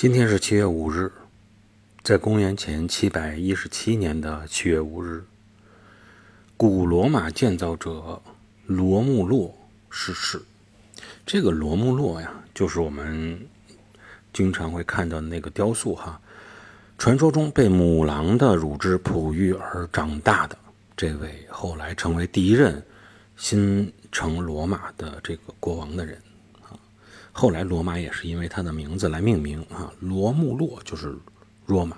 今天是七月五日，在公元前七百一十七年的七月五日，古罗马建造者罗穆洛逝世。这个罗穆洛呀，就是我们经常会看到的那个雕塑哈，传说中被母狼的乳汁哺育而长大的这位，后来成为第一任新城罗马的这个国王的人。后来罗马也是因为它的名字来命名啊，罗穆洛就是罗马。